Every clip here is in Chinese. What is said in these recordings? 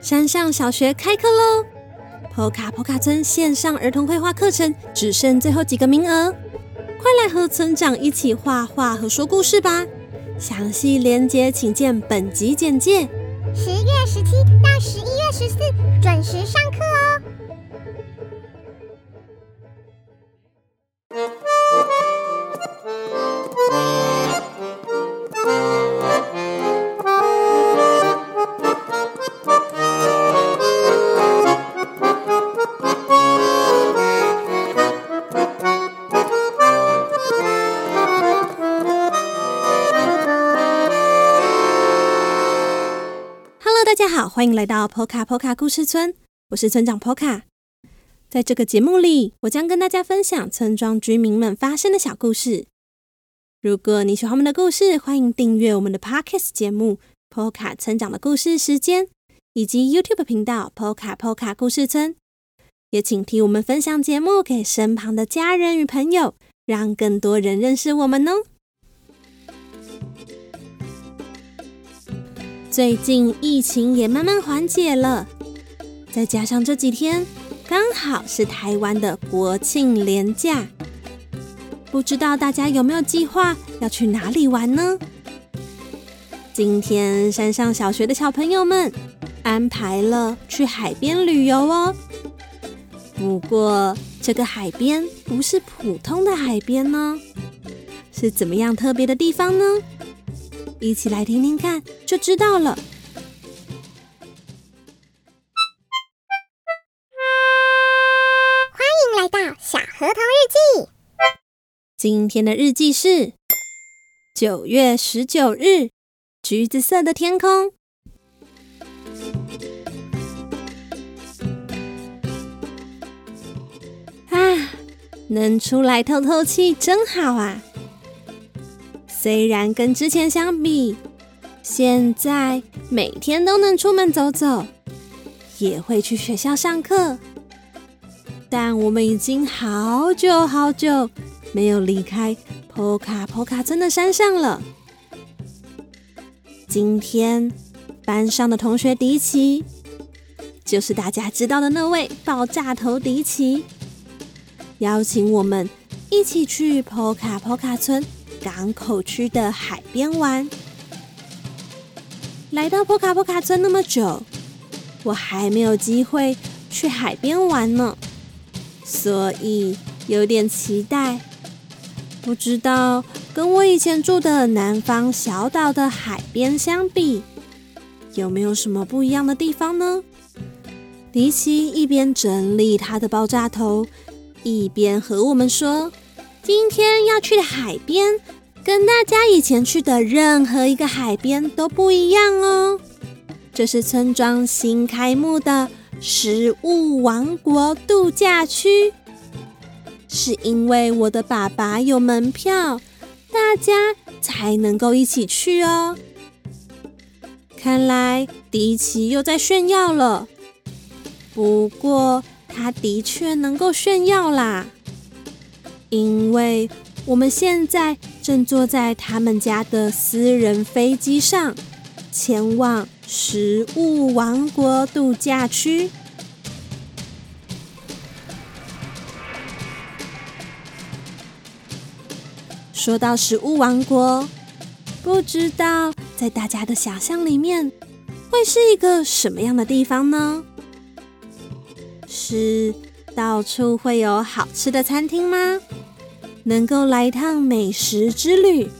山上小学开课喽！p 卡 k 卡村线上儿童绘画课程只剩最后几个名额，快来和村长一起画画和说故事吧！详细连接请见本集简介。十月十七到十一月十四准时上课哦。欢迎来到 Poka Poka 故事村，我是村长 Poka。在这个节目里，我将跟大家分享村庄居民们发生的小故事。如果你喜欢我们的故事，欢迎订阅我们的 Podcast 节目 Poka 村长的故事时间，以及 YouTube 频道 Poka Poka 故事村。也请替我们分享节目给身旁的家人与朋友，让更多人认识我们哦。最近疫情也慢慢缓解了，再加上这几天刚好是台湾的国庆连假，不知道大家有没有计划要去哪里玩呢？今天山上小学的小朋友们安排了去海边旅游哦。不过这个海边不是普通的海边呢，是怎么样特别的地方呢？一起来听听看，就知道了。欢迎来到小河童日记。今天的日记是九月十九日，橘子色的天空。啊，能出来透透气，真好啊！虽然跟之前相比，现在每天都能出门走走，也会去学校上课，但我们已经好久好久没有离开坡卡坡卡村的山上了。今天班上的同学迪奇，就是大家知道的那位爆炸头迪奇，邀请我们一起去坡卡坡卡村。港口区的海边玩，来到波卡波卡村那么久，我还没有机会去海边玩呢，所以有点期待。不知道跟我以前住的南方小岛的海边相比，有没有什么不一样的地方呢？迪奇一边整理他的爆炸头，一边和我们说：“今天要去的海边。”跟大家以前去的任何一个海边都不一样哦。这是村庄新开幕的食物王国度假区，是因为我的爸爸有门票，大家才能够一起去哦。看来迪奇又在炫耀了，不过他的确能够炫耀啦，因为。我们现在正坐在他们家的私人飞机上，前往食物王国度假区。说到食物王国，不知道在大家的想象里面，会是一个什么样的地方呢？是到处会有好吃的餐厅吗？能够来一趟美食之旅，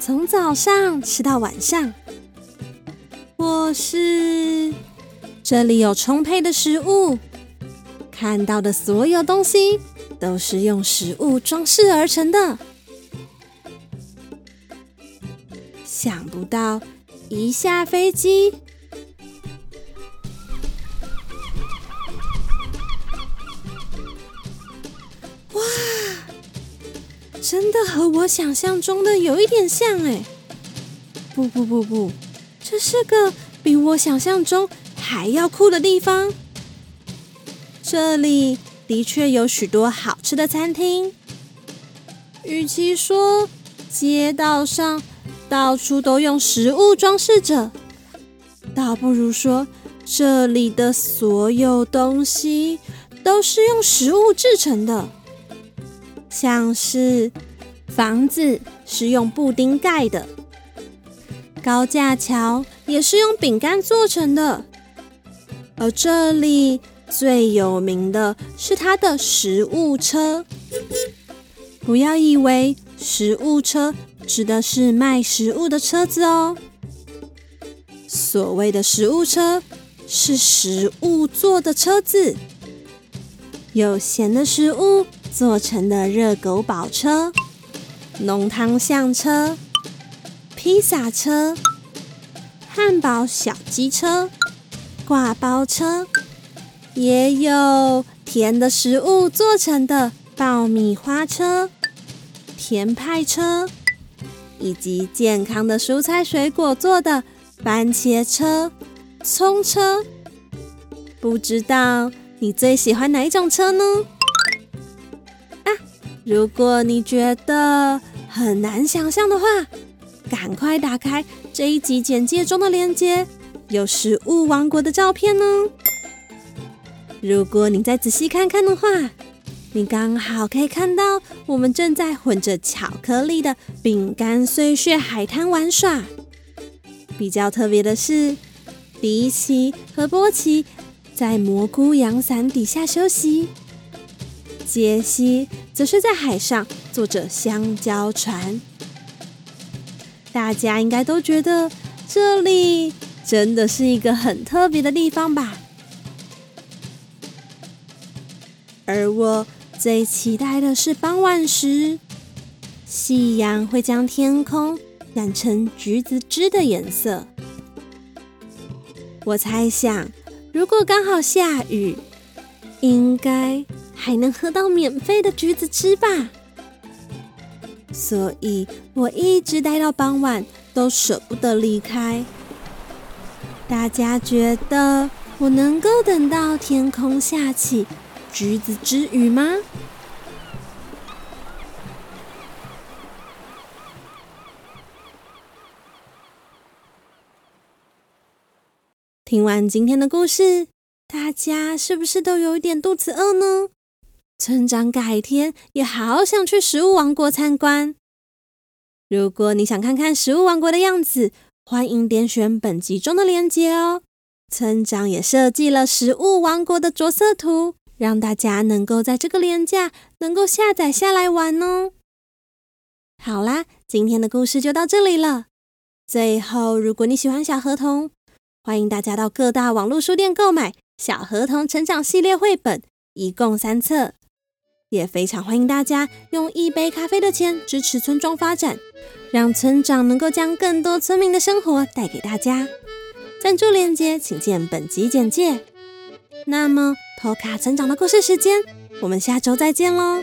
从早上吃到晚上，或是这里有充沛的食物，看到的所有东西都是用食物装饰而成的。想不到一下飞机。真的和我想象中的有一点像哎！不不不不，这是个比我想象中还要酷的地方。这里的确有许多好吃的餐厅。与其说街道上到处都用食物装饰着，倒不如说这里的所有东西都是用食物制成的，像是房子是用布丁盖的，高架桥也是用饼干做成的，而这里最有名的是它的食物车。不要以为食物车指的是卖食物的车子哦，所谓的食物车。是食物做的车子，有咸的食物做成的热狗堡车、浓汤象车、披萨车、汉堡小鸡车、挂包车，也有甜的食物做成的爆米花车、甜派车，以及健康的蔬菜水果做的番茄车。葱车，不知道你最喜欢哪一种车呢？如果你觉得很难想象的话，赶快打开这一集简介中的链接，有食物王国的照片哦。如果你再仔细看看的话，你刚好可以看到我们正在混着巧克力的饼干碎屑海滩玩耍。比较特别的是。迪奇和波奇在蘑菇阳伞底下休息，杰西则是在海上坐着香蕉船。大家应该都觉得这里真的是一个很特别的地方吧？而我最期待的是傍晚时，夕阳会将天空染成橘子汁的颜色。我猜想，如果刚好下雨，应该还能喝到免费的橘子汁吧。所以我一直待到傍晚都舍不得离开。大家觉得我能够等到天空下起橘子之雨吗？听完今天的故事，大家是不是都有一点肚子饿呢？村长改天也好想去食物王国参观。如果你想看看食物王国的样子，欢迎点选本集中的链接哦。村长也设计了食物王国的着色图，让大家能够在这个廉价能够下载下来玩哦。好啦，今天的故事就到这里了。最后，如果你喜欢小河童，欢迎大家到各大网络书店购买《小河童成长系列》绘本，一共三册。也非常欢迎大家用一杯咖啡的钱支持村庄发展，让村长能够将更多村民的生活带给大家。赞助链接请见本集简介。那么，托卡村长的故事时间，我们下周再见喽！